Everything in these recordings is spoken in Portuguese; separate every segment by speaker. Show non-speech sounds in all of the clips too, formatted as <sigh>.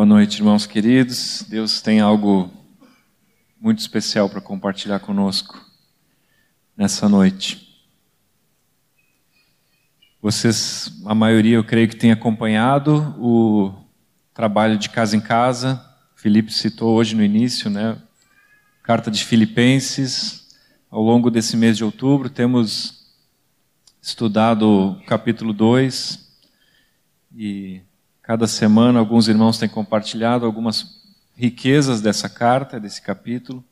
Speaker 1: Boa noite, irmãos queridos. Deus tem algo muito especial para compartilhar conosco nessa noite. Vocês, a maioria, eu creio que tem acompanhado o trabalho de casa em casa. Felipe citou hoje no início, né? Carta de Filipenses. Ao longo desse mês de outubro, temos estudado o capítulo 2 e cada semana alguns irmãos têm compartilhado algumas riquezas dessa carta, desse capítulo.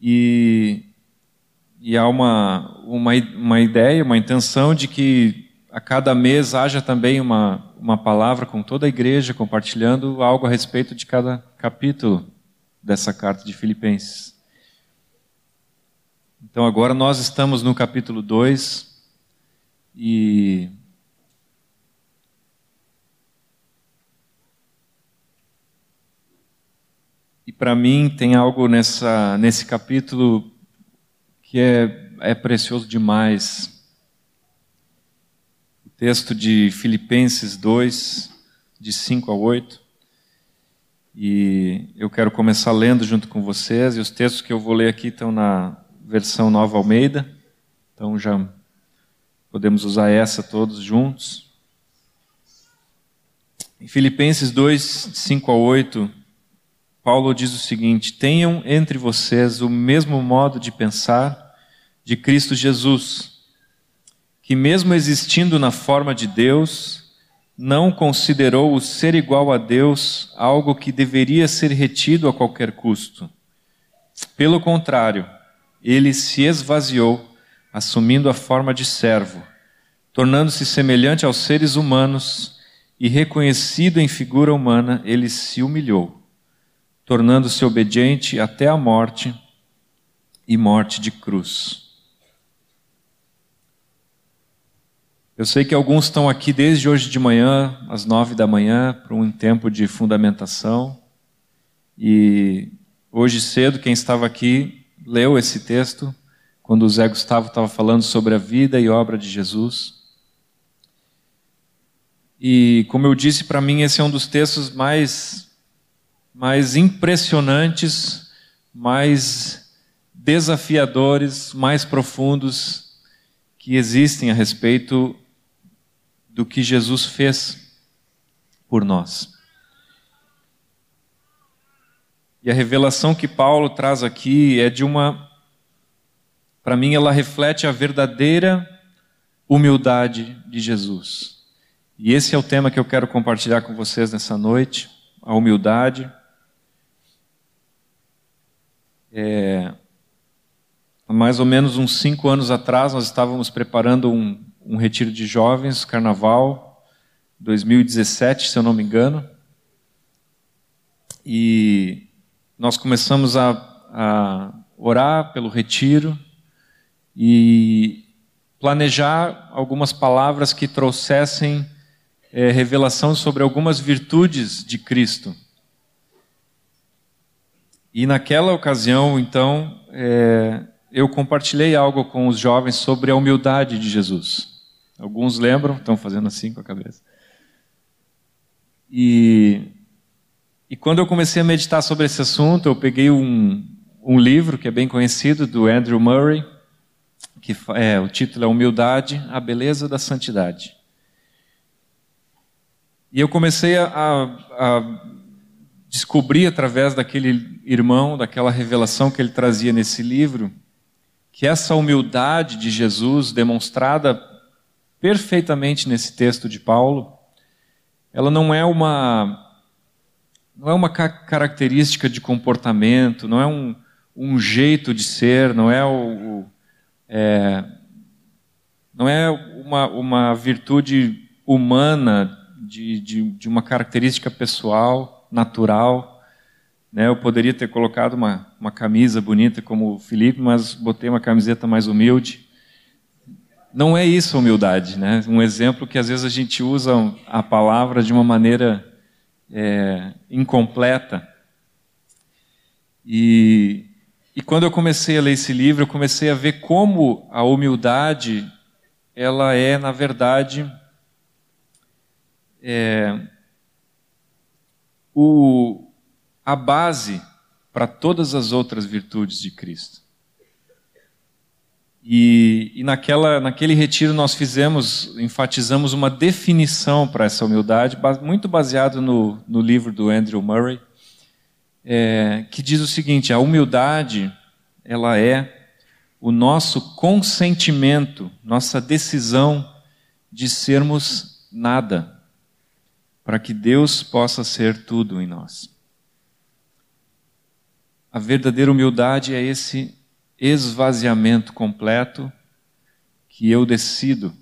Speaker 1: E, e há uma, uma, uma ideia, uma intenção de que a cada mês haja também uma, uma palavra com toda a igreja compartilhando algo a respeito de cada capítulo dessa carta de Filipenses. Então agora nós estamos no capítulo 2 e E para mim tem algo nessa, nesse capítulo que é, é precioso demais. O texto de Filipenses 2, de 5 a 8. E eu quero começar lendo junto com vocês. E os textos que eu vou ler aqui estão na versão Nova Almeida. Então já podemos usar essa todos juntos. Em Filipenses 2, 5 a 8 Paulo diz o seguinte: tenham entre vocês o mesmo modo de pensar de Cristo Jesus, que, mesmo existindo na forma de Deus, não considerou o ser igual a Deus algo que deveria ser retido a qualquer custo. Pelo contrário, ele se esvaziou, assumindo a forma de servo, tornando-se semelhante aos seres humanos e reconhecido em figura humana, ele se humilhou tornando-se obediente até a morte e morte de cruz. Eu sei que alguns estão aqui desde hoje de manhã, às nove da manhã, para um tempo de fundamentação. E hoje cedo, quem estava aqui leu esse texto, quando o Zé Gustavo estava falando sobre a vida e obra de Jesus. E, como eu disse, para mim esse é um dos textos mais mais impressionantes, mais desafiadores, mais profundos que existem a respeito do que Jesus fez por nós. E a revelação que Paulo traz aqui é de uma. Para mim, ela reflete a verdadeira humildade de Jesus. E esse é o tema que eu quero compartilhar com vocês nessa noite: a humildade. É, há mais ou menos uns cinco anos atrás, nós estávamos preparando um, um retiro de jovens, carnaval, 2017, se eu não me engano. E nós começamos a, a orar pelo retiro e planejar algumas palavras que trouxessem é, revelação sobre algumas virtudes de Cristo. E naquela ocasião, então, é, eu compartilhei algo com os jovens sobre a humildade de Jesus. Alguns lembram, estão fazendo assim com a cabeça. E, e quando eu comecei a meditar sobre esse assunto, eu peguei um, um livro que é bem conhecido, do Andrew Murray, que é, o título é Humildade, a Beleza da Santidade. E eu comecei a, a descobri através daquele irmão, daquela revelação que ele trazia nesse livro, que essa humildade de Jesus, demonstrada perfeitamente nesse texto de Paulo, ela não é uma não é uma característica de comportamento, não é um, um jeito de ser, não é, o, o é, não é uma, uma virtude humana de, de, de uma característica pessoal, natural. Né? Eu poderia ter colocado uma, uma camisa bonita como o Felipe, mas botei uma camiseta mais humilde. Não é isso humildade, né? Um exemplo que às vezes a gente usa a palavra de uma maneira é, incompleta. E, e quando eu comecei a ler esse livro, eu comecei a ver como a humildade ela é, na verdade, é, o, a base para todas as outras virtudes de Cristo. E, e, naquela, naquele retiro nós fizemos, enfatizamos uma definição para essa humildade, muito baseado no, no livro do Andrew Murray, é, que diz o seguinte: a humildade ela é o nosso consentimento, nossa decisão de sermos nada, para que Deus possa ser tudo em nós. A verdadeira humildade é esse esvaziamento completo que eu decido.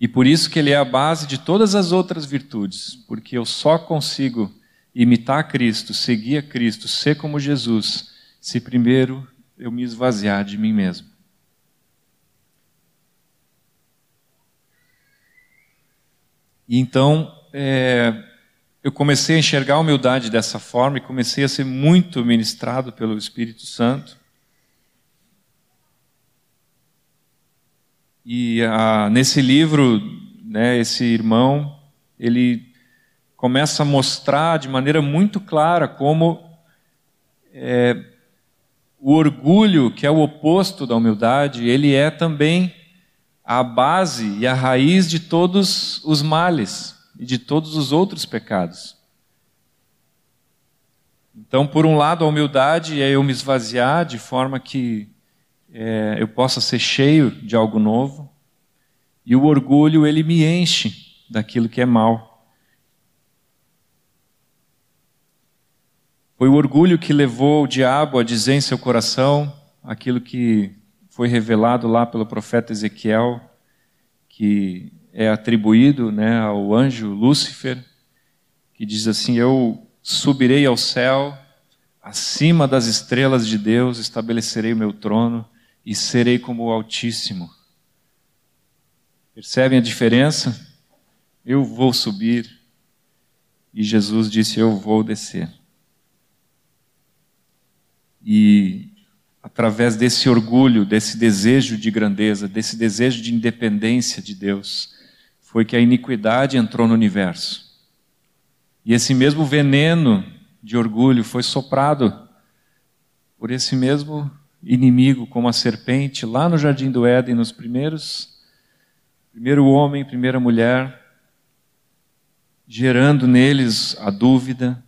Speaker 1: E por isso que ele é a base de todas as outras virtudes, porque eu só consigo imitar Cristo, seguir a Cristo, ser como Jesus, se primeiro eu me esvaziar de mim mesmo. E então, é, eu comecei a enxergar a humildade dessa forma e comecei a ser muito ministrado pelo Espírito Santo. E ah, nesse livro, né, esse irmão, ele começa a mostrar de maneira muito clara como é, o orgulho, que é o oposto da humildade, ele é também a base e a raiz de todos os males e de todos os outros pecados. Então, por um lado, a humildade é eu me esvaziar de forma que é, eu possa ser cheio de algo novo, e o orgulho ele me enche daquilo que é mal. Foi o orgulho que levou o diabo a dizer em seu coração aquilo que foi revelado lá pelo profeta Ezequiel, que é atribuído né, ao anjo Lúcifer, que diz assim: Eu subirei ao céu, acima das estrelas de Deus estabelecerei o meu trono e serei como o Altíssimo. Percebem a diferença? Eu vou subir e Jesus disse: Eu vou descer. E através desse orgulho, desse desejo de grandeza, desse desejo de independência de Deus, foi que a iniquidade entrou no universo. E esse mesmo veneno de orgulho foi soprado por esse mesmo inimigo como a serpente lá no jardim do Éden nos primeiros primeiro homem, primeira mulher, gerando neles a dúvida,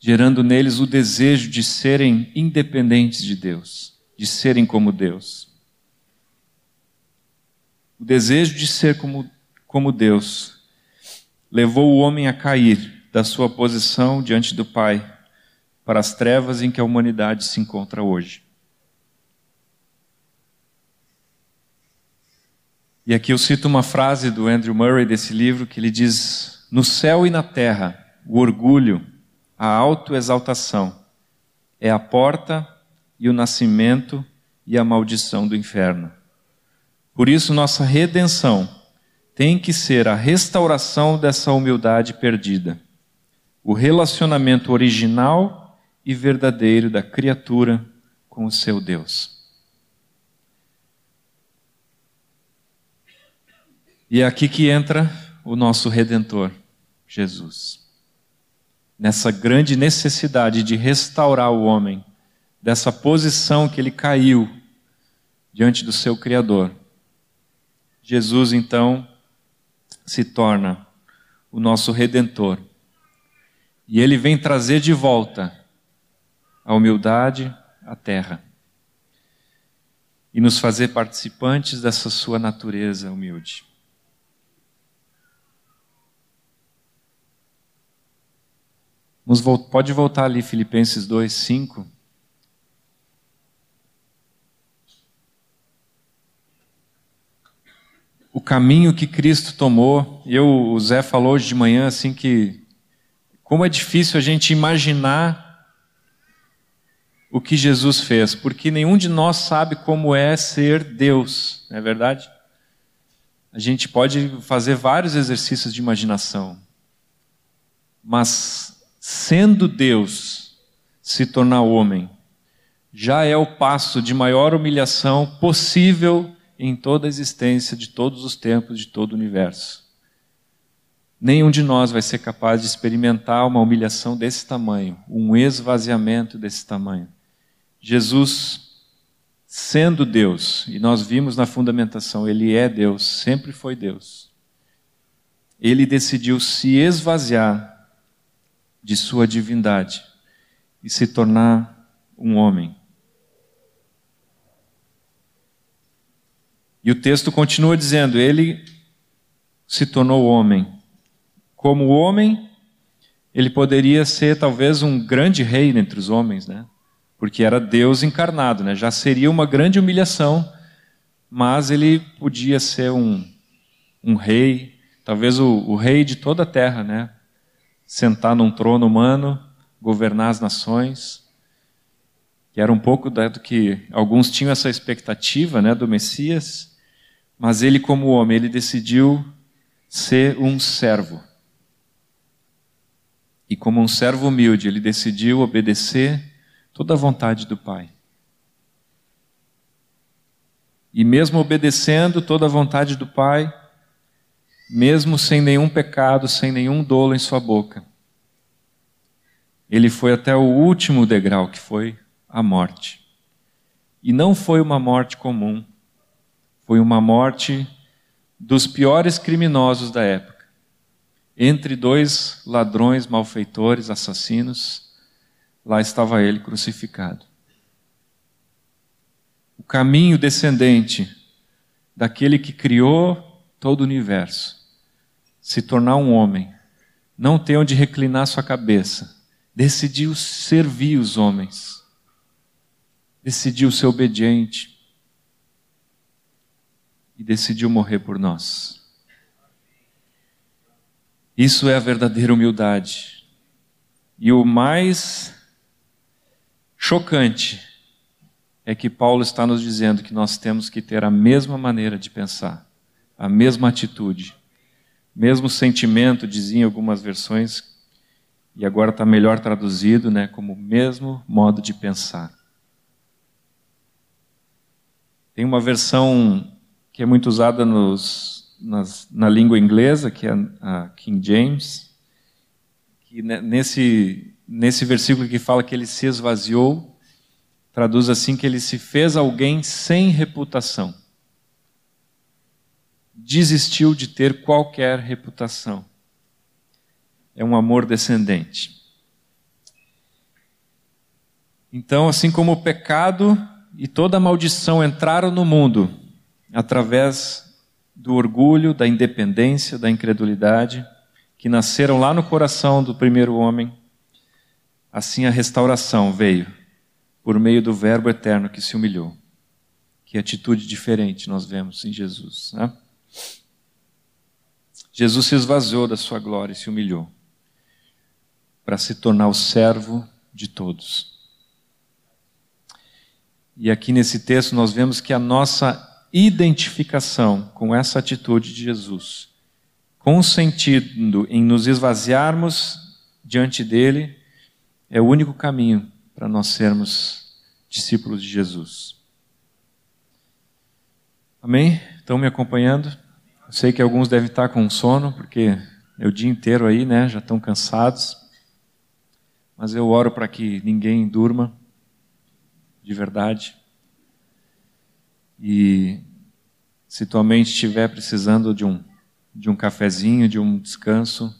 Speaker 1: gerando neles o desejo de serem independentes de Deus, de serem como Deus. O desejo de ser como, como Deus levou o homem a cair da sua posição diante do Pai para as trevas em que a humanidade se encontra hoje. E aqui eu cito uma frase do Andrew Murray desse livro que ele diz: No céu e na terra, o orgulho, a autoexaltação é a porta e o nascimento e a maldição do inferno. Por isso, nossa redenção tem que ser a restauração dessa humildade perdida, o relacionamento original e verdadeiro da criatura com o seu Deus. E é aqui que entra o nosso redentor, Jesus. Nessa grande necessidade de restaurar o homem dessa posição que ele caiu diante do seu Criador. Jesus, então, se torna o nosso redentor. E ele vem trazer de volta a humildade à terra e nos fazer participantes dessa sua natureza humilde. Pode voltar ali, Filipenses 2, 5. Caminho que Cristo tomou, eu, o Zé falou hoje de manhã assim que como é difícil a gente imaginar o que Jesus fez, porque nenhum de nós sabe como é ser Deus, não é verdade? A gente pode fazer vários exercícios de imaginação, mas sendo Deus, se tornar homem, já é o passo de maior humilhação possível em toda a existência de todos os tempos, de todo o universo. Nenhum de nós vai ser capaz de experimentar uma humilhação desse tamanho, um esvaziamento desse tamanho. Jesus, sendo Deus, e nós vimos na fundamentação, ele é Deus, sempre foi Deus. Ele decidiu se esvaziar de sua divindade e se tornar um homem. E o texto continua dizendo: Ele se tornou homem. Como homem, ele poderia ser talvez um grande rei entre os homens, né? Porque era Deus encarnado, né? Já seria uma grande humilhação, mas ele podia ser um, um rei, talvez o, o rei de toda a terra, né? Sentar num trono humano, governar as nações que era um pouco do que alguns tinham essa expectativa né, do Messias. Mas ele, como homem, ele decidiu ser um servo. E como um servo humilde, ele decidiu obedecer toda a vontade do Pai. E mesmo obedecendo toda a vontade do Pai, mesmo sem nenhum pecado, sem nenhum dolo em sua boca, ele foi até o último degrau, que foi a morte. E não foi uma morte comum, foi uma morte dos piores criminosos da época. Entre dois ladrões, malfeitores, assassinos, lá estava ele crucificado. O caminho descendente daquele que criou todo o universo, se tornar um homem, não ter onde reclinar sua cabeça, decidiu servir os homens, decidiu ser obediente, e decidiu morrer por nós. Isso é a verdadeira humildade. E o mais chocante é que Paulo está nos dizendo que nós temos que ter a mesma maneira de pensar, a mesma atitude, mesmo sentimento, diziam algumas versões, e agora está melhor traduzido, né, como mesmo modo de pensar. Tem uma versão que é muito usada nos, nas, na língua inglesa, que é a King James, que nesse, nesse versículo que fala que ele se esvaziou, traduz assim que ele se fez alguém sem reputação. Desistiu de ter qualquer reputação. É um amor descendente. Então, assim como o pecado e toda a maldição entraram no mundo, através do orgulho, da independência, da incredulidade, que nasceram lá no coração do primeiro homem, assim a restauração veio por meio do Verbo eterno que se humilhou. Que atitude diferente nós vemos em Jesus. Né? Jesus se esvaziou da sua glória e se humilhou para se tornar o servo de todos. E aqui nesse texto nós vemos que a nossa identificação com essa atitude de Jesus, consentindo em nos esvaziarmos diante dele, é o único caminho para nós sermos discípulos de Jesus. Amém? Estão me acompanhando? Eu sei que alguns devem estar com sono, porque é o dia inteiro aí, né? Já estão cansados. Mas eu oro para que ninguém durma, de verdade. E se tua mente estiver precisando de um, de um cafezinho, de um descanso,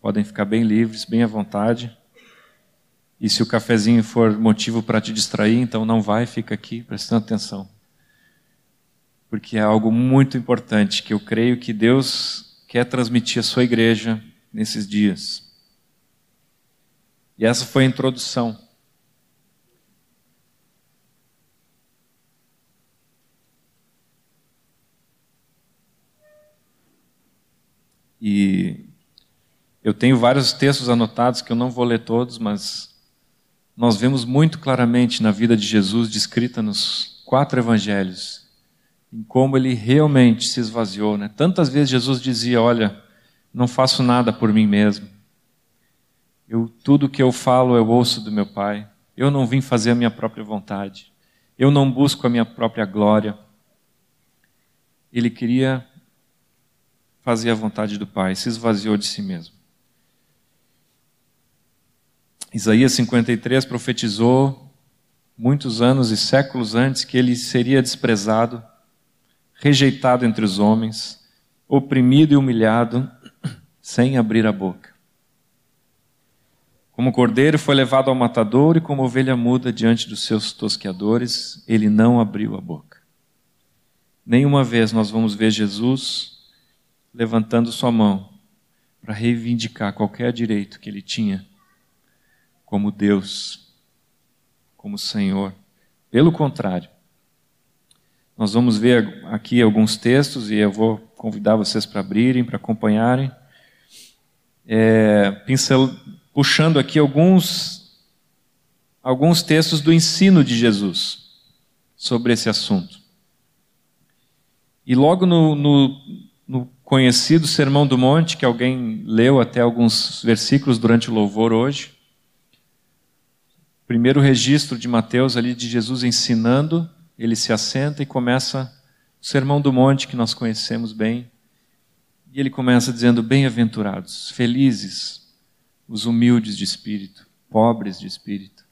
Speaker 1: podem ficar bem livres, bem à vontade. E se o cafezinho for motivo para te distrair, então não vai, fica aqui prestando atenção. Porque é algo muito importante que eu creio que Deus quer transmitir à sua igreja nesses dias. E essa foi a introdução. E eu tenho vários textos anotados que eu não vou ler todos, mas nós vemos muito claramente na vida de Jesus, descrita nos quatro evangelhos, em como ele realmente se esvaziou. Né? Tantas vezes Jesus dizia: Olha, não faço nada por mim mesmo. Eu, tudo que eu falo eu ouço do meu Pai. Eu não vim fazer a minha própria vontade. Eu não busco a minha própria glória. Ele queria fazia a vontade do Pai, se esvaziou de si mesmo. Isaías 53 profetizou muitos anos e séculos antes que ele seria desprezado, rejeitado entre os homens, oprimido e humilhado, <clears throat> sem abrir a boca. Como cordeiro foi levado ao matador e como ovelha muda diante dos seus tosqueadores, ele não abriu a boca. Nenhuma vez nós vamos ver Jesus levantando sua mão para reivindicar qualquer direito que ele tinha como Deus, como Senhor. Pelo contrário, nós vamos ver aqui alguns textos e eu vou convidar vocês para abrirem, para acompanharem. É, pincel, puxando aqui alguns, alguns textos do ensino de Jesus sobre esse assunto. E logo no, no, no conhecido Sermão do Monte, que alguém leu até alguns versículos durante o louvor hoje, primeiro registro de Mateus ali de Jesus ensinando, ele se assenta e começa o Sermão do Monte que nós conhecemos bem. E ele começa dizendo: Bem-aventurados, felizes os humildes de espírito, pobres de espírito.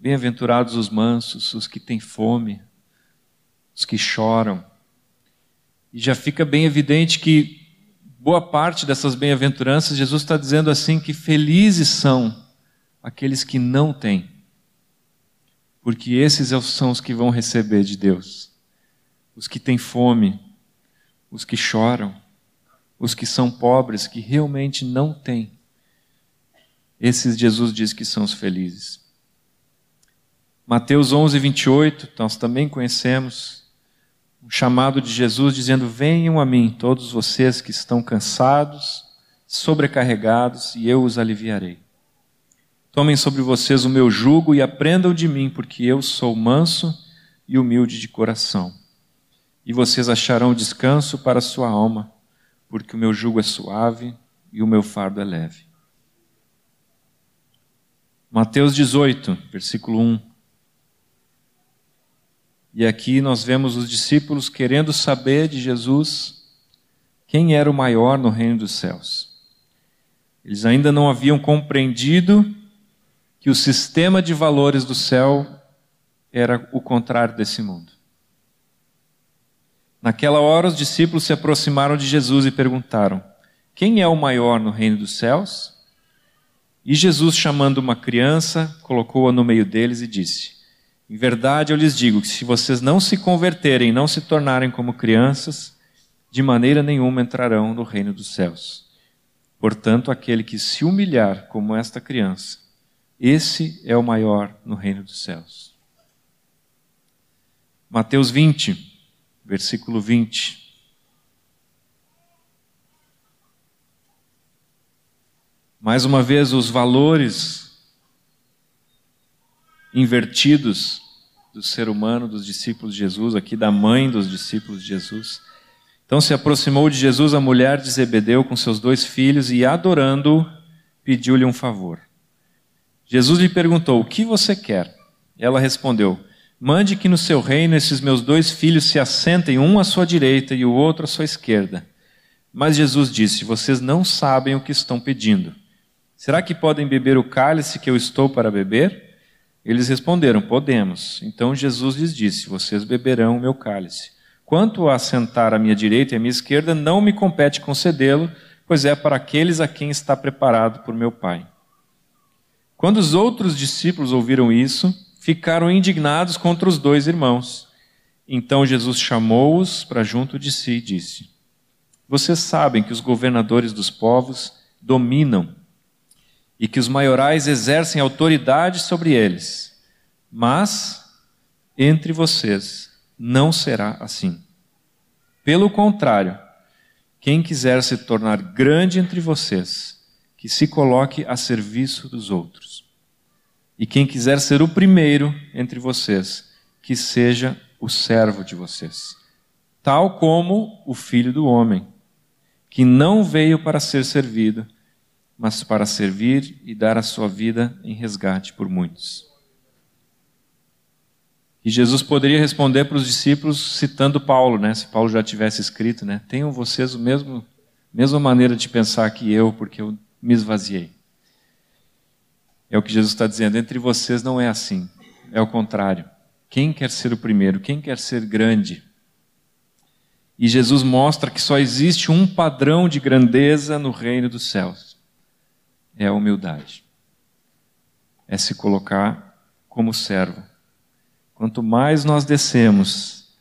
Speaker 1: Bem-aventurados os mansos, os que têm fome, os que choram. E já fica bem evidente que boa parte dessas bem-aventuranças, Jesus está dizendo assim que felizes são aqueles que não têm, porque esses são os que vão receber de Deus. Os que têm fome, os que choram, os que são pobres, que realmente não têm. Esses Jesus diz que são os felizes. Mateus 11, 28, nós também conhecemos o chamado de Jesus dizendo: Venham a mim, todos vocês que estão cansados, sobrecarregados, e eu os aliviarei. Tomem sobre vocês o meu jugo e aprendam de mim, porque eu sou manso e humilde de coração. E vocês acharão descanso para a sua alma, porque o meu jugo é suave e o meu fardo é leve. Mateus 18, versículo 1. E aqui nós vemos os discípulos querendo saber de Jesus quem era o maior no reino dos céus. Eles ainda não haviam compreendido que o sistema de valores do céu era o contrário desse mundo. Naquela hora, os discípulos se aproximaram de Jesus e perguntaram: Quem é o maior no reino dos céus? E Jesus, chamando uma criança, colocou-a no meio deles e disse: Em verdade eu lhes digo que se vocês não se converterem, não se tornarem como crianças, de maneira nenhuma entrarão no reino dos céus. Portanto, aquele que se humilhar como esta criança, esse é o maior no reino dos céus. Mateus 20, versículo 20. Mais uma vez, os valores invertidos do ser humano, dos discípulos de Jesus, aqui da mãe dos discípulos de Jesus. Então se aproximou de Jesus a mulher de Zebedeu com seus dois filhos e, adorando-o, pediu-lhe um favor. Jesus lhe perguntou: O que você quer? Ela respondeu: Mande que no seu reino esses meus dois filhos se assentem, um à sua direita e o outro à sua esquerda. Mas Jesus disse: Vocês não sabem o que estão pedindo. Será que podem beber o cálice que eu estou para beber? Eles responderam: Podemos. Então Jesus lhes disse: Vocês beberão o meu cálice. Quanto a sentar à minha direita e à minha esquerda, não me compete concedê-lo, pois é para aqueles a quem está preparado por meu Pai. Quando os outros discípulos ouviram isso, ficaram indignados contra os dois irmãos. Então Jesus chamou-os para junto de si e disse: Vocês sabem que os governadores dos povos dominam e que os maiorais exercem autoridade sobre eles. Mas entre vocês não será assim. Pelo contrário, quem quiser se tornar grande entre vocês, que se coloque a serviço dos outros. E quem quiser ser o primeiro entre vocês, que seja o servo de vocês. Tal como o filho do homem, que não veio para ser servido, mas para servir e dar a sua vida em resgate por muitos. E Jesus poderia responder para os discípulos citando Paulo, né? Se Paulo já tivesse escrito, né? Tenham vocês o mesmo mesma maneira de pensar que eu, porque eu me esvaziei. É o que Jesus está dizendo. Entre vocês não é assim. É o contrário. Quem quer ser o primeiro? Quem quer ser grande? E Jesus mostra que só existe um padrão de grandeza no reino dos céus: é a humildade. É se colocar como servo. Quanto mais nós descemos,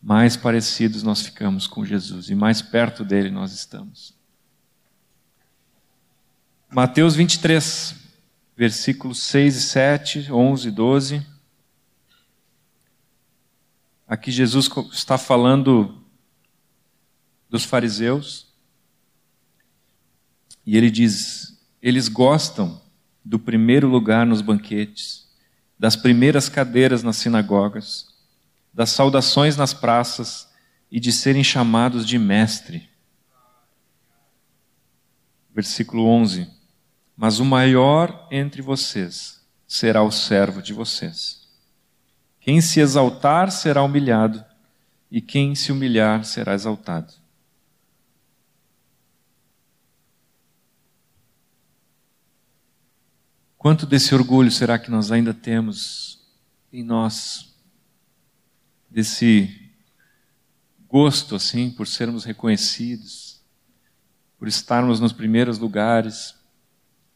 Speaker 1: mais parecidos nós ficamos com Jesus e mais perto dele nós estamos. Mateus 23, versículos 6 e 7, 11 e 12. Aqui Jesus está falando dos fariseus. E ele diz: eles gostam do primeiro lugar nos banquetes, das primeiras cadeiras nas sinagogas, das saudações nas praças e de serem chamados de mestre. Versículo 11: Mas o maior entre vocês será o servo de vocês. Quem se exaltar será humilhado, e quem se humilhar será exaltado. Quanto desse orgulho será que nós ainda temos em nós? Desse gosto, assim, por sermos reconhecidos, por estarmos nos primeiros lugares,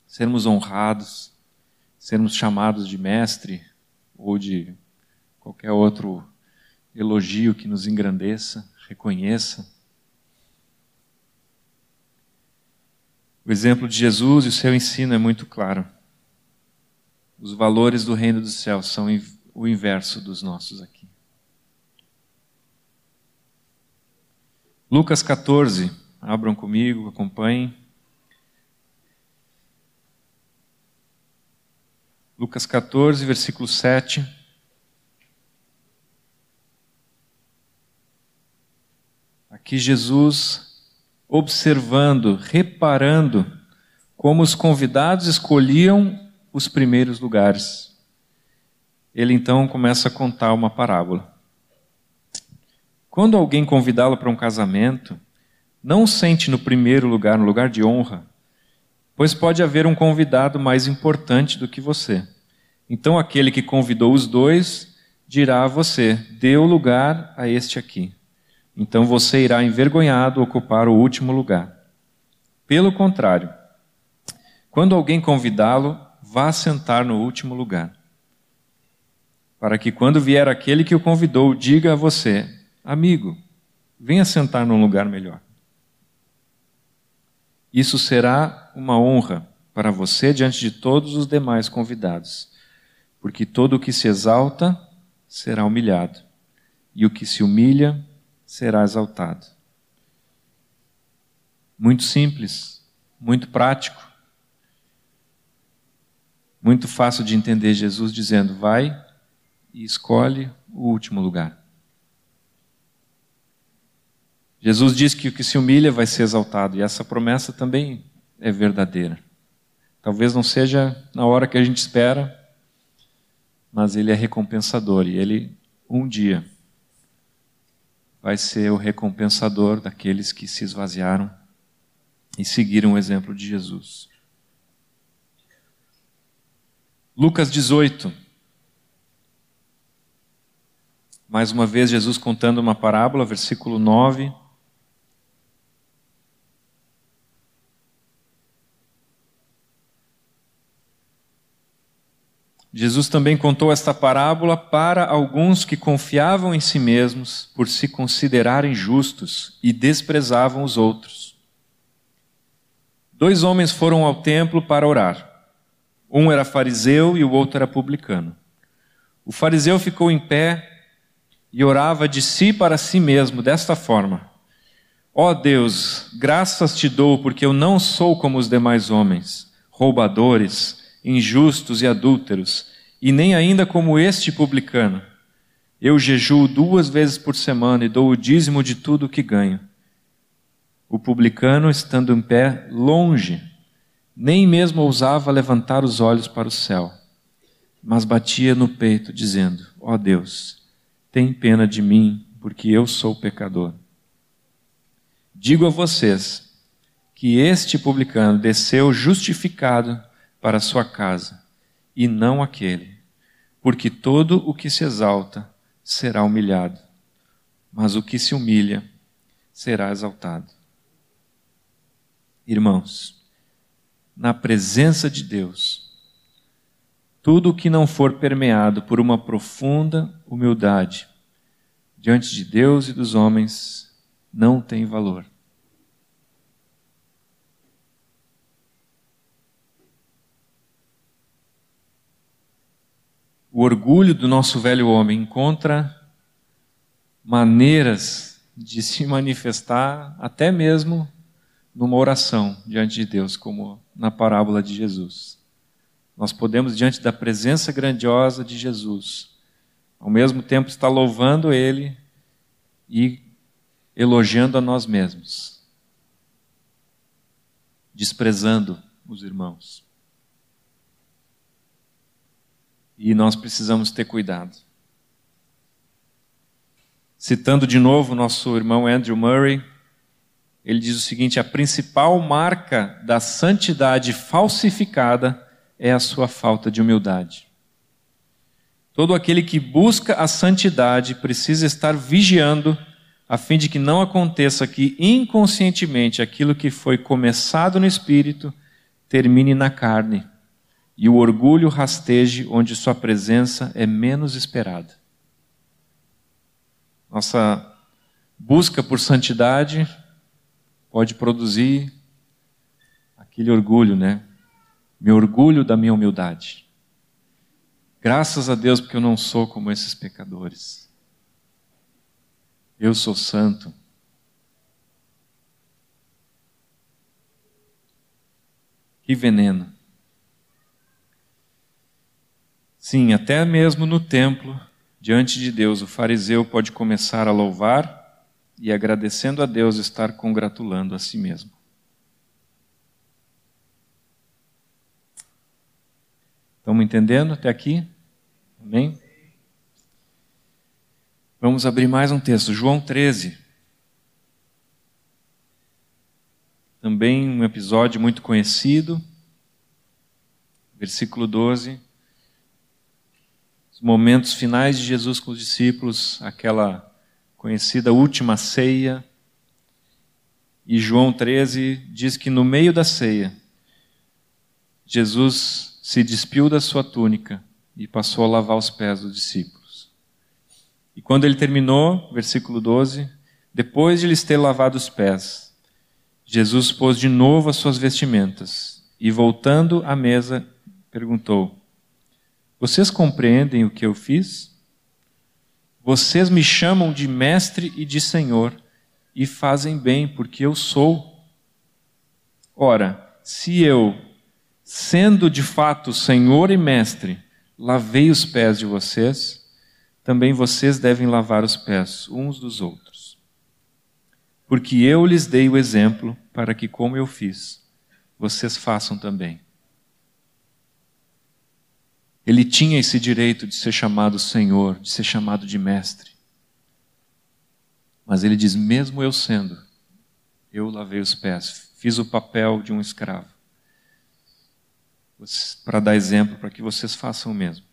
Speaker 1: sermos honrados, sermos chamados de mestre ou de qualquer outro elogio que nos engrandeça, reconheça. O exemplo de Jesus e o seu ensino é muito claro. Os valores do reino dos céus são o inverso dos nossos aqui. Lucas 14, abram comigo, acompanhem. Lucas 14, versículo 7. Aqui Jesus observando, reparando como os convidados escolhiam os primeiros lugares. Ele então começa a contar uma parábola. Quando alguém convidá-lo para um casamento, não sente no primeiro lugar, no lugar de honra, pois pode haver um convidado mais importante do que você. Então aquele que convidou os dois dirá a você: o lugar a este aqui. Então você irá envergonhado ocupar o último lugar. Pelo contrário, quando alguém convidá-lo, vá sentar no último lugar. Para que quando vier aquele que o convidou, diga a você: Amigo, venha sentar num lugar melhor. Isso será uma honra para você diante de todos os demais convidados, porque todo o que se exalta será humilhado, e o que se humilha será exaltado. Muito simples, muito prático. Muito fácil de entender Jesus dizendo: vai e escolhe o último lugar. Jesus diz que o que se humilha vai ser exaltado, e essa promessa também é verdadeira. Talvez não seja na hora que a gente espera, mas ele é recompensador, e ele um dia vai ser o recompensador daqueles que se esvaziaram e seguiram o exemplo de Jesus. Lucas 18. Mais uma vez, Jesus contando uma parábola, versículo 9. Jesus também contou esta parábola para alguns que confiavam em si mesmos por se considerarem justos e desprezavam os outros. Dois homens foram ao templo para orar. Um era fariseu e o outro era publicano. O fariseu ficou em pé e orava de si para si mesmo desta forma: Ó oh Deus, graças te dou porque eu não sou como os demais homens, roubadores, injustos e adúlteros, e nem ainda como este publicano. Eu jejuo duas vezes por semana e dou o dízimo de tudo o que ganho. O publicano, estando em pé, longe, nem mesmo ousava levantar os olhos para o céu, mas batia no peito, dizendo: Ó ó Deus, tem pena de mim, porque eu sou pecador. Digo a vocês que este publicano desceu justificado para sua casa, e não aquele, porque todo o que se exalta será humilhado, mas o que se humilha será exaltado. Irmãos, na presença de Deus, tudo o que não for permeado por uma profunda humildade diante de Deus e dos homens não tem valor. O orgulho do nosso velho homem encontra maneiras de se manifestar até mesmo numa oração diante de Deus, como na parábola de Jesus. Nós podemos, diante da presença grandiosa de Jesus, ao mesmo tempo estar louvando Ele e elogiando a nós mesmos, desprezando os irmãos. E nós precisamos ter cuidado. Citando de novo nosso irmão Andrew Murray, ele diz o seguinte: a principal marca da santidade falsificada é a sua falta de humildade. Todo aquele que busca a santidade precisa estar vigiando, a fim de que não aconteça que inconscientemente aquilo que foi começado no espírito termine na carne e o orgulho rasteje onde sua presença é menos esperada. Nossa busca por santidade pode produzir aquele orgulho, né? Me orgulho da minha humildade. Graças a Deus porque eu não sou como esses pecadores. Eu sou santo. Que veneno. Sim, até mesmo no templo, diante de Deus, o fariseu pode começar a louvar e, agradecendo a Deus, estar congratulando a si mesmo. Estamos entendendo até aqui? Amém? Vamos abrir mais um texto, João 13. Também um episódio muito conhecido, versículo 12 os momentos finais de Jesus com os discípulos, aquela conhecida última ceia. E João 13 diz que no meio da ceia, Jesus se despiu da sua túnica e passou a lavar os pés dos discípulos. E quando ele terminou, versículo 12, depois de lhes ter lavado os pés, Jesus pôs de novo as suas vestimentas e, voltando à mesa, perguntou: vocês compreendem o que eu fiz? Vocês me chamam de mestre e de senhor e fazem bem, porque eu sou. Ora, se eu, sendo de fato senhor e mestre, lavei os pés de vocês, também vocês devem lavar os pés uns dos outros. Porque eu lhes dei o exemplo para que, como eu fiz, vocês façam também. Ele tinha esse direito de ser chamado Senhor, de ser chamado de Mestre. Mas ele diz: mesmo eu sendo, eu lavei os pés, fiz o papel de um escravo. Para dar exemplo, para que vocês façam o mesmo.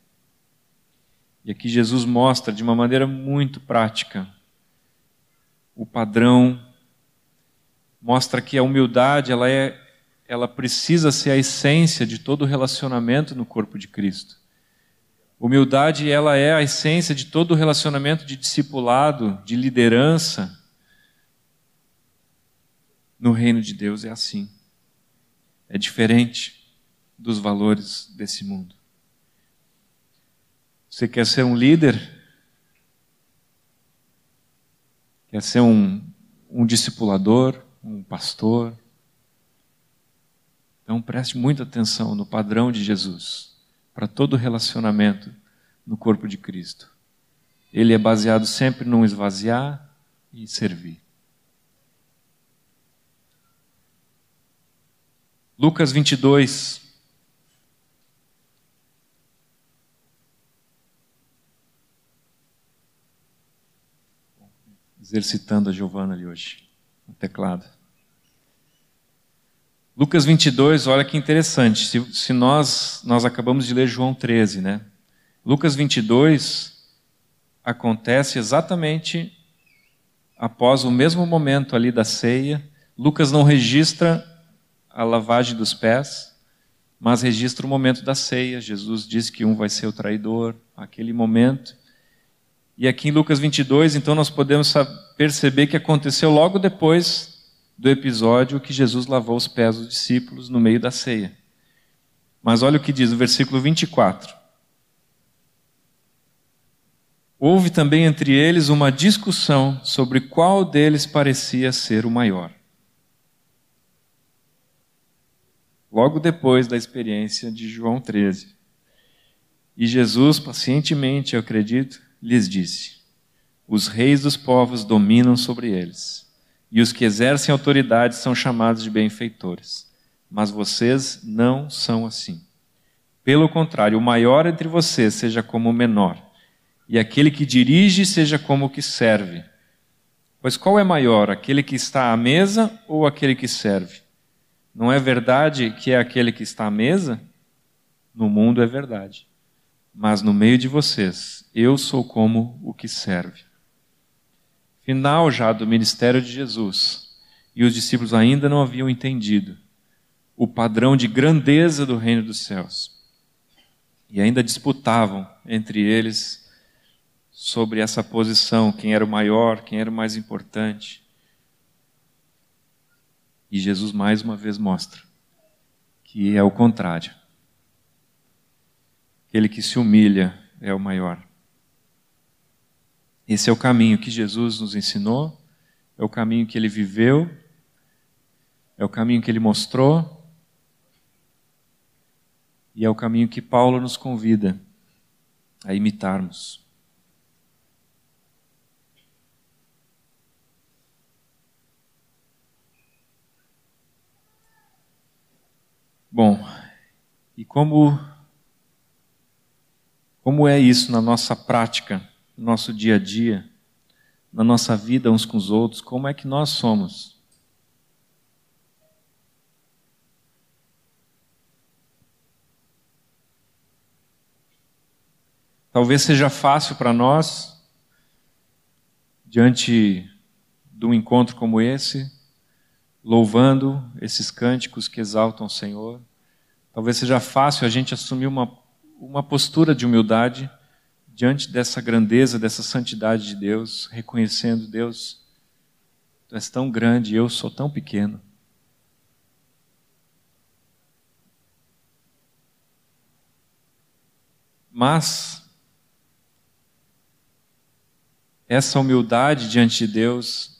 Speaker 1: E aqui Jesus mostra de uma maneira muito prática o padrão, mostra que a humildade ela é, ela precisa ser a essência de todo relacionamento no corpo de Cristo. Humildade, ela é a essência de todo relacionamento de discipulado, de liderança. No reino de Deus é assim. É diferente dos valores desse mundo. Você quer ser um líder? Quer ser um, um discipulador, um pastor? Então preste muita atenção no padrão de Jesus para todo relacionamento no corpo de Cristo. Ele é baseado sempre num esvaziar e servir. Lucas 22. Exercitando a Giovana ali hoje, no teclado. Lucas 22, olha que interessante. Se, se, nós, nós acabamos de ler João 13, né? Lucas 22 acontece exatamente após o mesmo momento ali da ceia. Lucas não registra a lavagem dos pés, mas registra o momento da ceia. Jesus diz que um vai ser o traidor, aquele momento. E aqui em Lucas 22, então, nós podemos perceber que aconteceu logo depois do episódio que Jesus lavou os pés dos discípulos no meio da ceia. Mas olha o que diz o versículo 24. Houve também entre eles uma discussão sobre qual deles parecia ser o maior. Logo depois da experiência de João 13. E Jesus, pacientemente, eu acredito, lhes disse: Os reis dos povos dominam sobre eles e os que exercem autoridade são chamados de benfeitores. Mas vocês não são assim. Pelo contrário, o maior entre vocês seja como o menor, e aquele que dirige seja como o que serve. Pois qual é maior, aquele que está à mesa ou aquele que serve? Não é verdade que é aquele que está à mesa? No mundo é verdade. Mas no meio de vocês, eu sou como o que serve final já do ministério de Jesus, e os discípulos ainda não haviam entendido o padrão de grandeza do reino dos céus. E ainda disputavam entre eles sobre essa posição, quem era o maior, quem era o mais importante. E Jesus mais uma vez mostra que é o contrário. Aquele que se humilha é o maior. Esse é o caminho que Jesus nos ensinou, é o caminho que ele viveu, é o caminho que ele mostrou, e é o caminho que Paulo nos convida a imitarmos. Bom, e como como é isso na nossa prática? No nosso dia a dia, na nossa vida uns com os outros, como é que nós somos. Talvez seja fácil para nós, diante de um encontro como esse, louvando esses cânticos que exaltam o Senhor, talvez seja fácil a gente assumir uma, uma postura de humildade diante dessa grandeza, dessa santidade de Deus, reconhecendo Deus, tu és tão grande e eu sou tão pequeno. Mas essa humildade diante de Deus,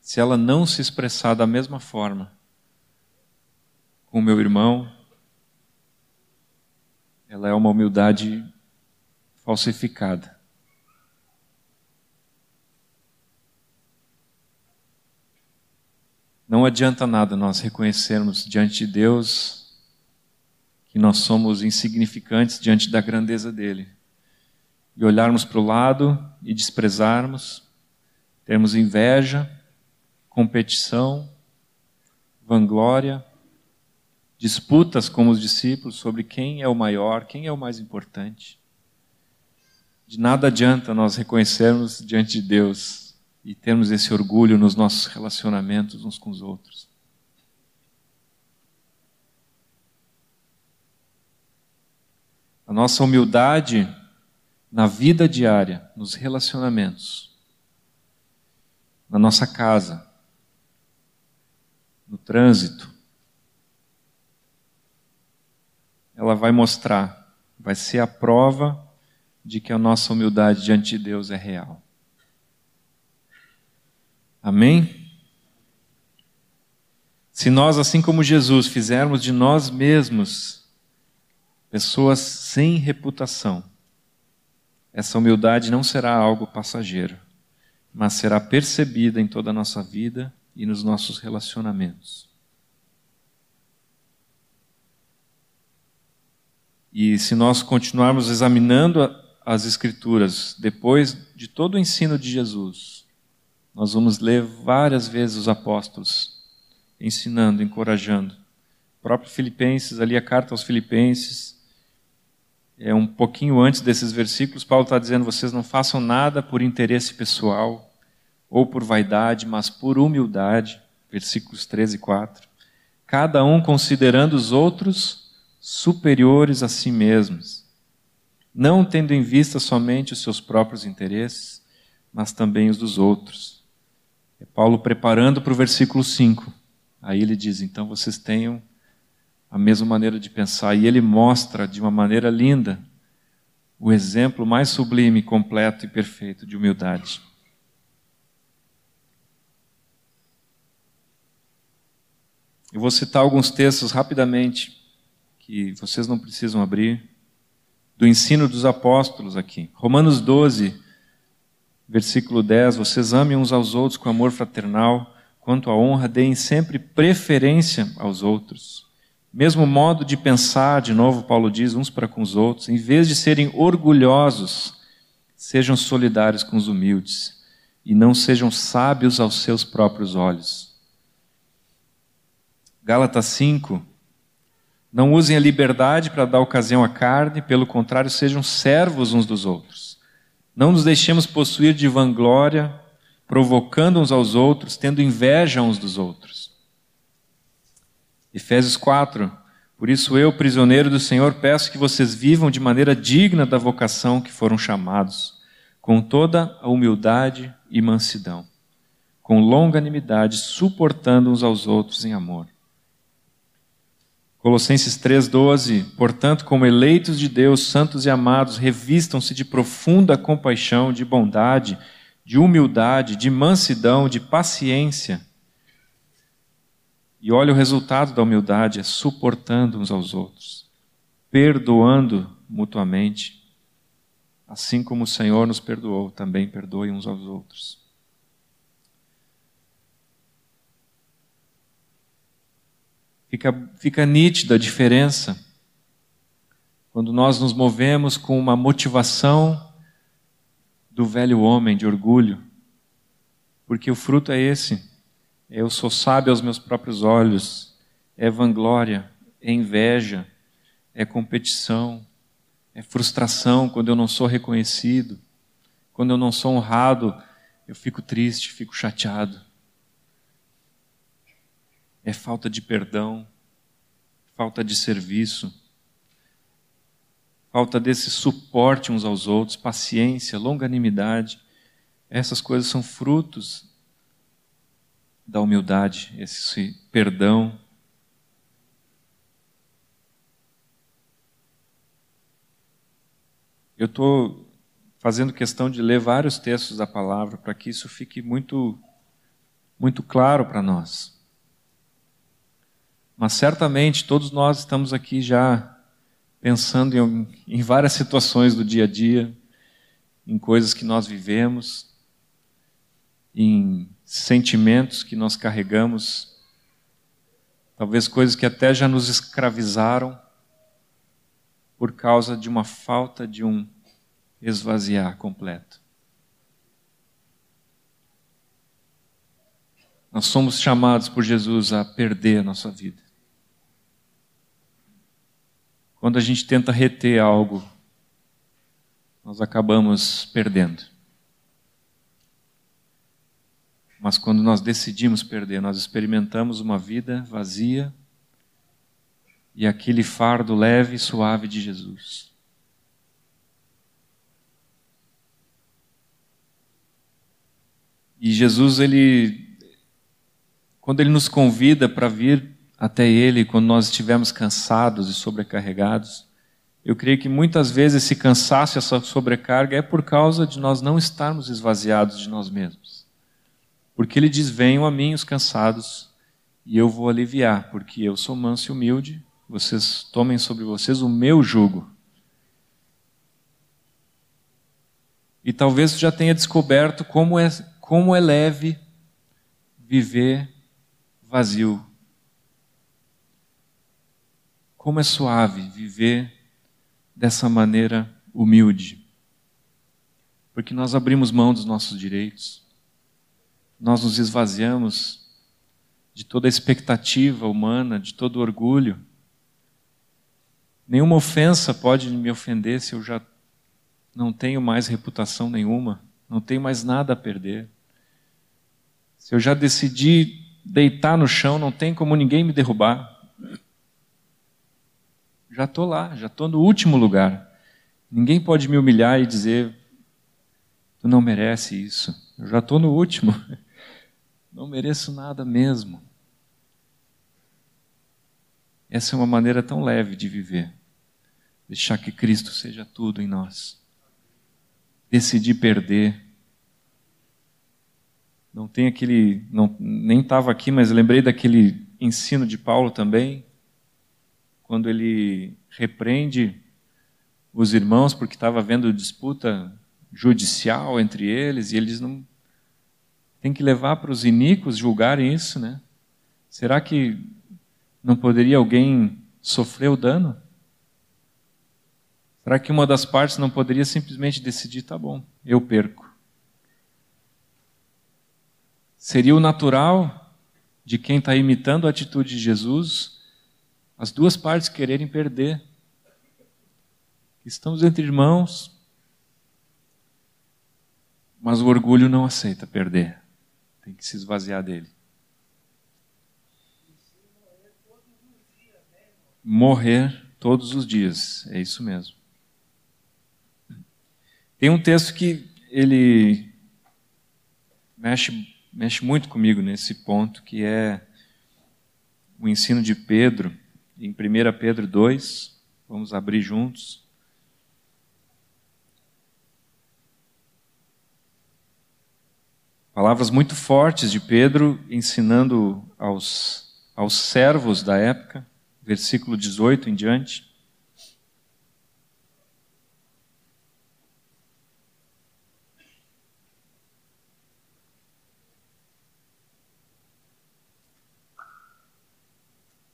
Speaker 1: se ela não se expressar da mesma forma com o meu irmão, ela é uma humildade falsificada. Não adianta nada nós reconhecermos diante de Deus que nós somos insignificantes diante da grandeza dele e olharmos para o lado e desprezarmos, termos inveja, competição, vanglória, disputas como os discípulos sobre quem é o maior, quem é o mais importante. De nada adianta nós reconhecermos diante de Deus e termos esse orgulho nos nossos relacionamentos uns com os outros. A nossa humildade na vida diária, nos relacionamentos, na nossa casa, no trânsito, ela vai mostrar, vai ser a prova de que a nossa humildade diante de Deus é real. Amém? Se nós, assim como Jesus, fizermos de nós mesmos pessoas sem reputação, essa humildade não será algo passageiro, mas será percebida em toda a nossa vida e nos nossos relacionamentos. E se nós continuarmos examinando as Escrituras, depois de todo o ensino de Jesus, Nós vamos ler várias vezes os apóstolos ensinando, encorajando. O próprio Filipenses, ali a carta aos Filipenses, é um pouquinho antes desses versículos, Paulo está dizendo: vocês não façam nada por interesse pessoal ou por vaidade, mas por humildade. Versículos 13 e 4. Cada um considerando os outros superiores a si mesmos, não tendo em vista somente os seus próprios interesses, mas também os dos outros. É Paulo preparando para o versículo 5. Aí ele diz: então vocês tenham a mesma maneira de pensar. E ele mostra de uma maneira linda o exemplo mais sublime, completo e perfeito de humildade. Eu vou citar alguns textos rapidamente, que vocês não precisam abrir, do ensino dos apóstolos aqui. Romanos 12, versículo 10: Vocês amem uns aos outros com amor fraternal, quanto à honra, deem sempre preferência aos outros mesmo modo de pensar, de novo, Paulo diz, uns para com os outros, em vez de serem orgulhosos, sejam solidários com os humildes e não sejam sábios aos seus próprios olhos. Gálatas 5. Não usem a liberdade para dar ocasião à carne, pelo contrário, sejam servos uns dos outros. Não nos deixemos possuir de vanglória, provocando uns aos outros, tendo inveja uns dos outros. Efésios 4. Por isso eu, prisioneiro do Senhor, peço que vocês vivam de maneira digna da vocação que foram chamados, com toda a humildade e mansidão, com longanimidade, suportando uns aos outros em amor. Colossenses 3,12: Portanto, como eleitos de Deus, santos e amados, revistam-se de profunda compaixão, de bondade, de humildade, de mansidão, de paciência e olha o resultado da humildade: é suportando uns aos outros, perdoando mutuamente, assim como o Senhor nos perdoou, também perdoe uns aos outros. Fica, fica nítida a diferença quando nós nos movemos com uma motivação do velho homem de orgulho, porque o fruto é esse. Eu sou sábio aos meus próprios olhos, é vanglória, é inveja, é competição, é frustração quando eu não sou reconhecido, quando eu não sou honrado, eu fico triste, fico chateado. É falta de perdão, falta de serviço, falta desse suporte uns aos outros, paciência, longanimidade. Essas coisas são frutos da humildade, esse perdão. Eu estou fazendo questão de ler vários textos da palavra para que isso fique muito, muito claro para nós. Mas certamente todos nós estamos aqui já pensando em, em várias situações do dia a dia, em coisas que nós vivemos, em sentimentos que nós carregamos, talvez coisas que até já nos escravizaram por causa de uma falta de um esvaziar completo. Nós somos chamados por Jesus a perder a nossa vida. Quando a gente tenta reter algo, nós acabamos perdendo. Mas quando nós decidimos perder, nós experimentamos uma vida vazia e aquele fardo leve e suave de Jesus. E Jesus, ele, quando ele nos convida para vir até Ele, quando nós estivermos cansados e sobrecarregados, eu creio que muitas vezes esse cansaço, essa sobrecarga é por causa de nós não estarmos esvaziados de nós mesmos. Porque ele diz: Venham a mim os cansados, e eu vou aliviar, porque eu sou manso e humilde, vocês tomem sobre vocês o meu jugo. E talvez você já tenha descoberto como é, como é leve viver vazio. Como é suave viver dessa maneira humilde. Porque nós abrimos mão dos nossos direitos nós nos esvaziamos de toda a expectativa humana, de todo orgulho. Nenhuma ofensa pode me ofender se eu já não tenho mais reputação nenhuma, não tenho mais nada a perder. Se eu já decidi deitar no chão, não tem como ninguém me derrubar. Já estou lá, já estou no último lugar. Ninguém pode me humilhar e dizer: tu não merece isso. Eu já estou no último. <laughs> Não mereço nada mesmo. Essa é uma maneira tão leve de viver. Deixar que Cristo seja tudo em nós. Decidir perder. Não tem aquele. Não, nem estava aqui, mas lembrei daquele ensino de Paulo também, quando ele repreende os irmãos porque estava havendo disputa judicial entre eles e eles não tem que levar para os iníquos julgarem isso, né? Será que não poderia alguém sofrer o dano? Será que uma das partes não poderia simplesmente decidir, tá bom, eu perco? Seria o natural de quem está imitando a atitude de Jesus as duas partes quererem perder. Estamos entre irmãos, mas o orgulho não aceita perder, tem que se esvaziar dele. Morrer todos os dias, é isso mesmo. Tem um texto que ele mexe, mexe muito comigo nesse ponto, que é o ensino de Pedro, em 1 Pedro 2, vamos abrir juntos. Palavras muito fortes de Pedro ensinando aos, aos servos da época, versículo 18 em diante.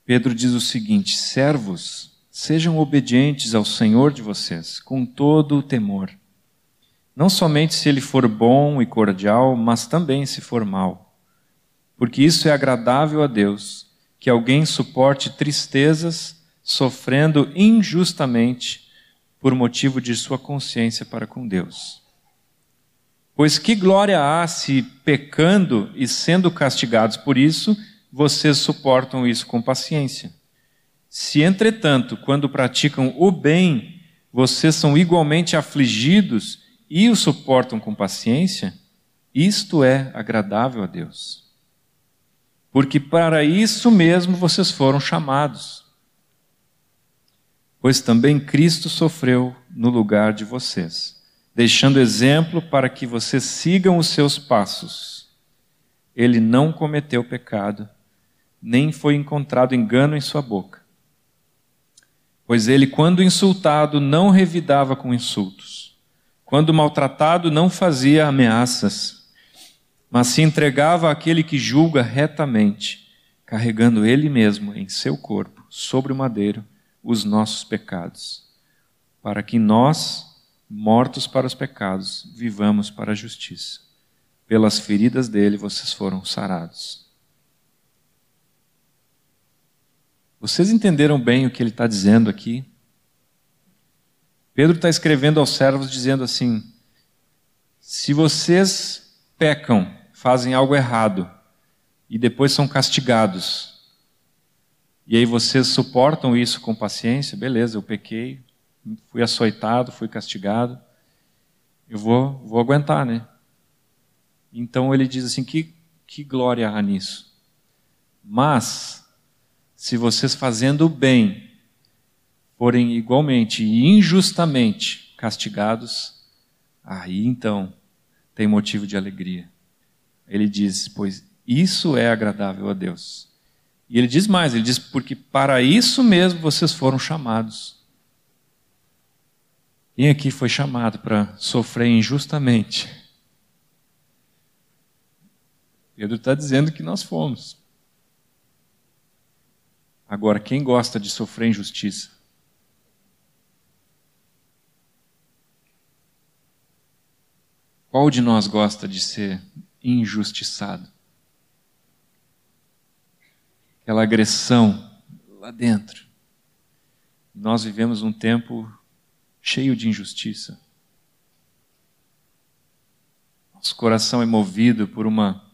Speaker 1: Pedro diz o seguinte: servos, sejam obedientes ao Senhor de vocês, com todo o temor. Não somente se ele for bom e cordial, mas também se for mal. Porque isso é agradável a Deus, que alguém suporte tristezas, sofrendo injustamente por motivo de sua consciência para com Deus. Pois que glória há se, pecando e sendo castigados por isso, vocês suportam isso com paciência. Se, entretanto, quando praticam o bem, vocês são igualmente afligidos e o suportam com paciência, isto é agradável a Deus. Porque para isso mesmo vocês foram chamados. Pois também Cristo sofreu no lugar de vocês, deixando exemplo para que vocês sigam os seus passos. Ele não cometeu pecado nem foi encontrado engano em sua boca. Pois ele, quando insultado, não revidava com insultos. Quando maltratado, não fazia ameaças, mas se entregava àquele que julga retamente, carregando ele mesmo em seu corpo, sobre o madeiro, os nossos pecados, para que nós, mortos para os pecados, vivamos para a justiça. Pelas feridas dele vocês foram sarados. Vocês entenderam bem o que ele está dizendo aqui? Pedro está escrevendo aos servos dizendo assim: se vocês pecam, fazem algo errado e depois são castigados, e aí vocês suportam isso com paciência, beleza, eu pequei, fui açoitado, fui castigado, eu vou, vou aguentar, né? Então ele diz assim: que, que glória há nisso. Mas se vocês fazendo o bem forem igualmente e injustamente castigados, aí então tem motivo de alegria. Ele diz: Pois isso é agradável a Deus. E ele diz mais: Ele diz, porque para isso mesmo vocês foram chamados. Quem aqui foi chamado para sofrer injustamente? Pedro está dizendo que nós fomos. Agora, quem gosta de sofrer injustiça? Qual de nós gosta de ser injustiçado. Aquela agressão lá dentro. Nós vivemos um tempo cheio de injustiça. Nosso coração é movido por uma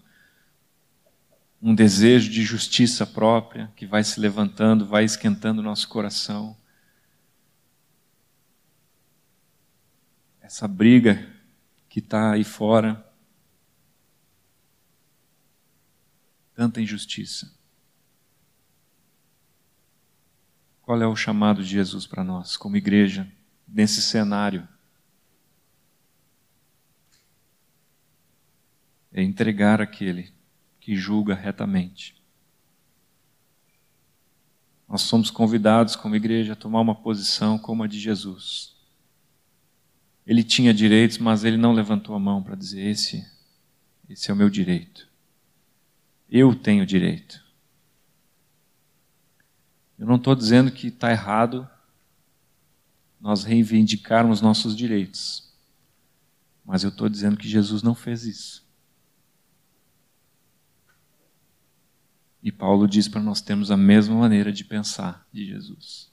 Speaker 1: um desejo de justiça própria que vai se levantando, vai esquentando nosso coração. Essa briga que está aí fora, tanta injustiça. Qual é o chamado de Jesus para nós, como igreja, nesse cenário? É entregar aquele que julga retamente. Nós somos convidados como igreja a tomar uma posição como a de Jesus. Ele tinha direitos, mas ele não levantou a mão para dizer: esse, esse é o meu direito. Eu tenho direito. Eu não estou dizendo que está errado nós reivindicarmos nossos direitos, mas eu estou dizendo que Jesus não fez isso. E Paulo diz para nós termos a mesma maneira de pensar de Jesus.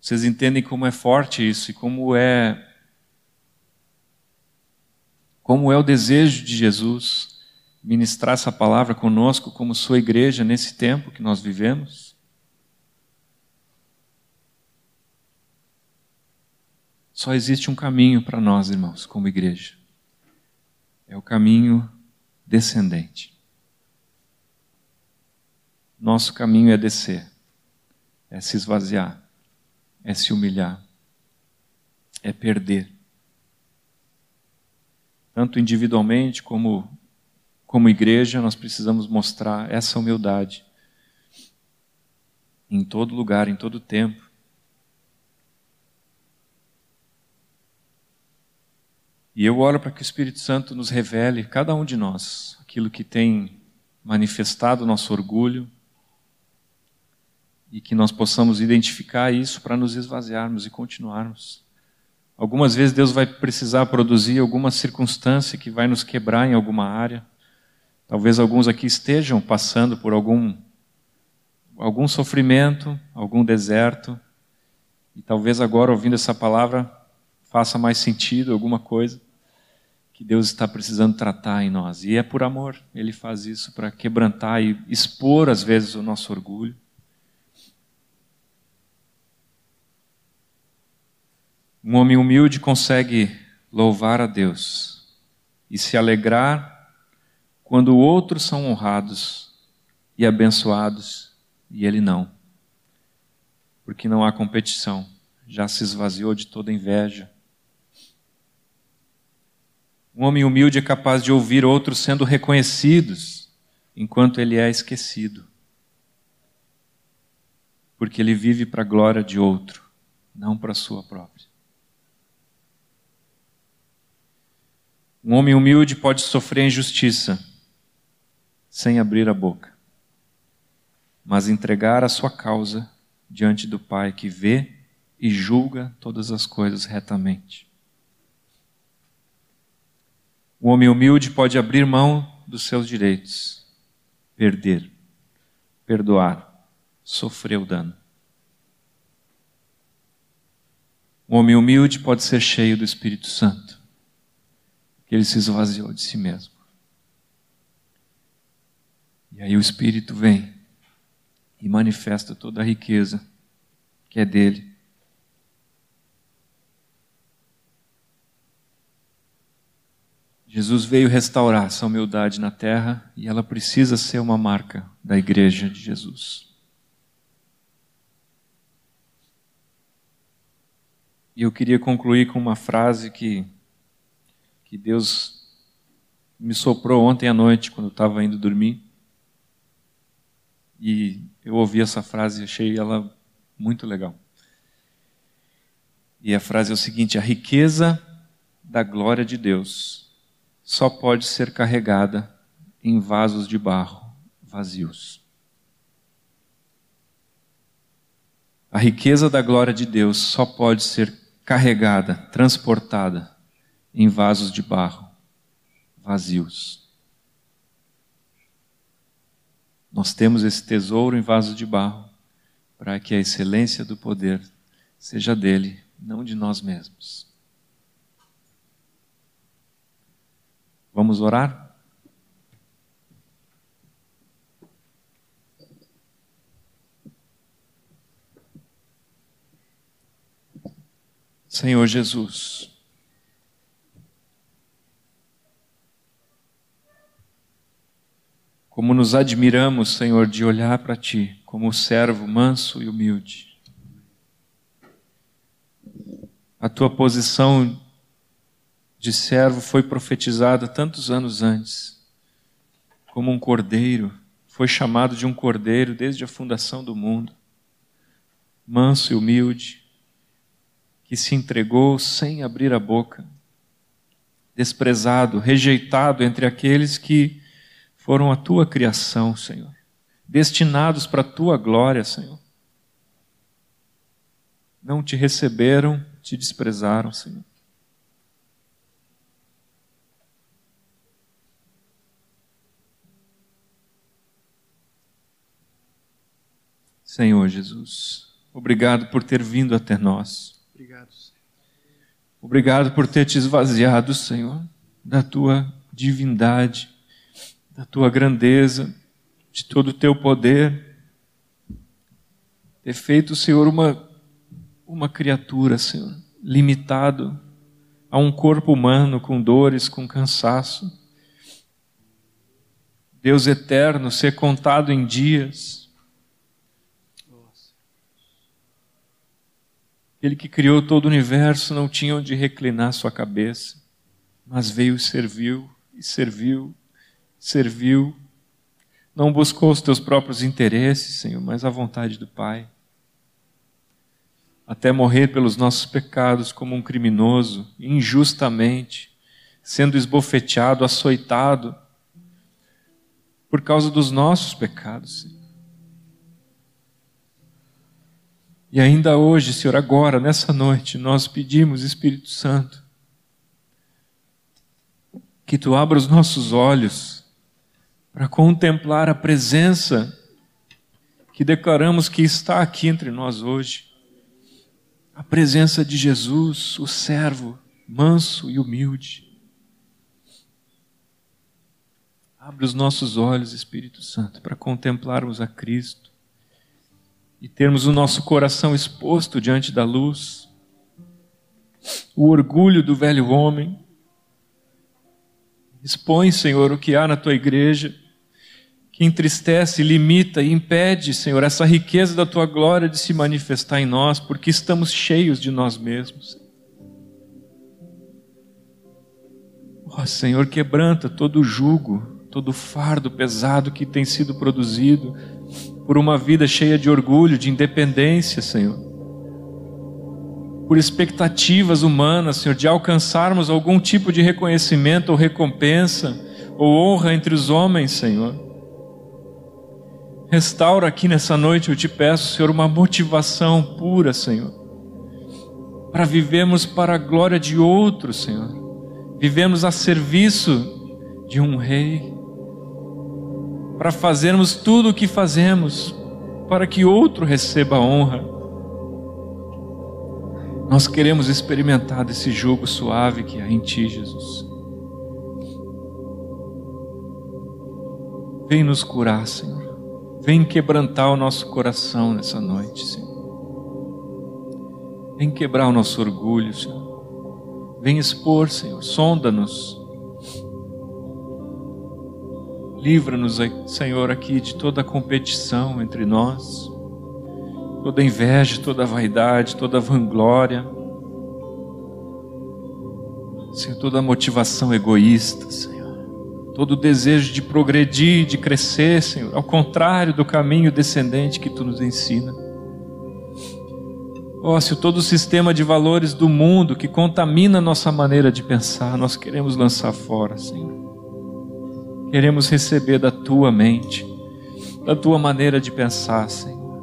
Speaker 1: Vocês entendem como é forte isso e como é como é o desejo de Jesus ministrar essa palavra conosco como sua igreja nesse tempo que nós vivemos? Só existe um caminho para nós, irmãos, como igreja. É o caminho descendente. Nosso caminho é descer, é se esvaziar, é se humilhar, é perder. Tanto individualmente como como igreja, nós precisamos mostrar essa humildade em todo lugar, em todo tempo. E eu oro para que o Espírito Santo nos revele, cada um de nós, aquilo que tem manifestado o nosso orgulho e que nós possamos identificar isso para nos esvaziarmos e continuarmos. Algumas vezes Deus vai precisar produzir alguma circunstância que vai nos quebrar em alguma área. Talvez alguns aqui estejam passando por algum algum sofrimento, algum deserto, e talvez agora ouvindo essa palavra faça mais sentido alguma coisa que Deus está precisando tratar em nós. E é por amor, Ele faz isso para quebrantar e expor, às vezes, o nosso orgulho. Um homem humilde consegue louvar a Deus e se alegrar quando outros são honrados e abençoados e ele não. Porque não há competição, já se esvaziou de toda inveja um homem humilde é capaz de ouvir outros sendo reconhecidos, enquanto ele é esquecido. Porque ele vive para a glória de outro, não para a sua própria. Um homem humilde pode sofrer injustiça sem abrir a boca, mas entregar a sua causa diante do Pai que vê e julga todas as coisas retamente. O homem humilde pode abrir mão dos seus direitos, perder, perdoar, sofrer o dano. O homem humilde pode ser cheio do Espírito Santo, que ele se esvaziou de si mesmo. E aí o Espírito vem e manifesta toda a riqueza que é dele Jesus veio restaurar essa humildade na terra e ela precisa ser uma marca da igreja de Jesus. E eu queria concluir com uma frase que, que Deus me soprou ontem à noite, quando eu estava indo dormir. E eu ouvi essa frase e achei ela muito legal. E a frase é o seguinte: a riqueza da glória de Deus só pode ser carregada em vasos de barro vazios. A riqueza da glória de Deus só pode ser carregada, transportada em vasos de barro, vazios. Nós temos esse tesouro em vasos de barro, para que a excelência do poder seja dele, não de nós mesmos. Vamos orar? Senhor Jesus, como nos admiramos, Senhor, de olhar para Ti como servo manso e humilde. A Tua posição de servo foi profetizada tantos anos antes, como um cordeiro, foi chamado de um cordeiro desde a fundação do mundo, manso e humilde que se entregou sem abrir a boca, desprezado, rejeitado entre aqueles que foram a tua criação, Senhor, destinados para a tua glória, Senhor. Não te receberam, te desprezaram, Senhor. Senhor Jesus, obrigado por ter vindo até nós. Obrigado, Senhor. Obrigado por ter te esvaziado, Senhor, da tua divindade, da tua grandeza, de todo o teu poder. Ter feito, Senhor, uma, uma criatura, Senhor, limitado a um corpo humano com dores, com cansaço. Deus eterno, ser contado em dias Ele que criou todo o universo não tinha onde reclinar sua cabeça, mas veio e serviu, e serviu, serviu. Não buscou os teus próprios interesses, Senhor, mas a vontade do Pai. Até morrer pelos nossos pecados como um criminoso, injustamente, sendo esbofeteado, açoitado, por causa dos nossos pecados, Senhor. E ainda hoje, Senhor, agora, nessa noite, nós pedimos, Espírito Santo, que tu abra os nossos olhos para contemplar a presença que declaramos que está aqui entre nós hoje. A presença de Jesus, o servo manso e humilde. Abre os nossos olhos, Espírito Santo, para contemplarmos a Cristo e termos o nosso coração exposto diante da luz, o orgulho do velho homem. Expõe, Senhor, o que há na tua igreja, que entristece, limita e impede, Senhor, essa riqueza da tua glória de se manifestar em nós, porque estamos cheios de nós mesmos. Ó oh, Senhor, quebranta todo o jugo, todo o fardo pesado que tem sido produzido por uma vida cheia de orgulho, de independência, Senhor. Por expectativas humanas, Senhor, de alcançarmos algum tipo de reconhecimento ou recompensa ou honra entre os homens, Senhor. Restaura aqui nessa noite, eu te peço, Senhor, uma motivação pura, Senhor, para vivermos para a glória de outro, Senhor. Vivemos a serviço de um rei para fazermos tudo o que fazemos para que outro receba a honra. Nós queremos experimentar desse jogo suave que há em Ti, Jesus. Vem nos curar, Senhor. Vem quebrantar o nosso coração nessa noite, Senhor. Vem quebrar o nosso orgulho, Senhor. Vem expor, Senhor. Sonda-nos Livra-nos, Senhor, aqui de toda competição entre nós, toda inveja, toda vaidade, toda vanglória, Senhor, toda motivação egoísta, Senhor, todo desejo de progredir, de crescer, Senhor, ao contrário do caminho descendente que Tu nos ensina. Ó, oh, se todo o sistema de valores do mundo que contamina nossa maneira de pensar, nós queremos lançar fora, Senhor. Queremos receber da tua mente, da tua maneira de pensar, Senhor.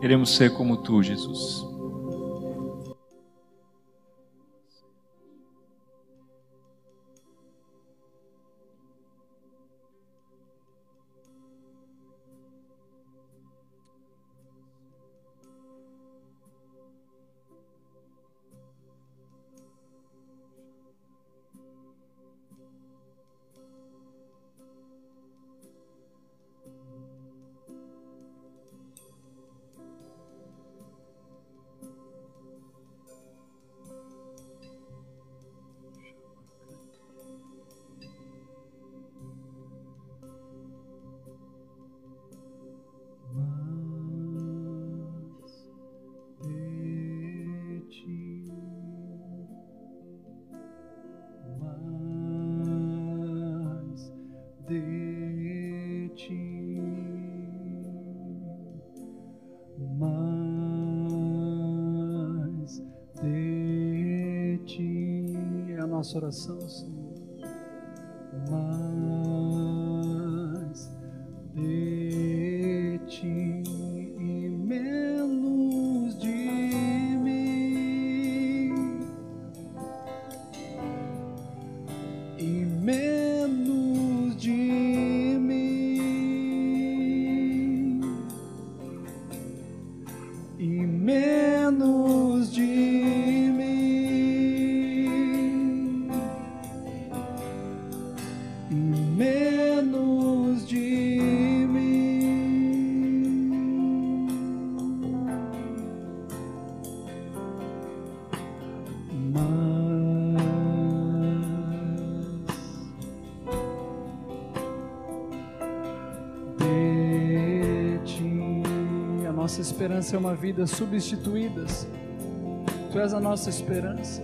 Speaker 1: Queremos ser como tu, Jesus.
Speaker 2: nossa oração, Senhor. esperança é uma vida substituídas. Tu és a nossa esperança.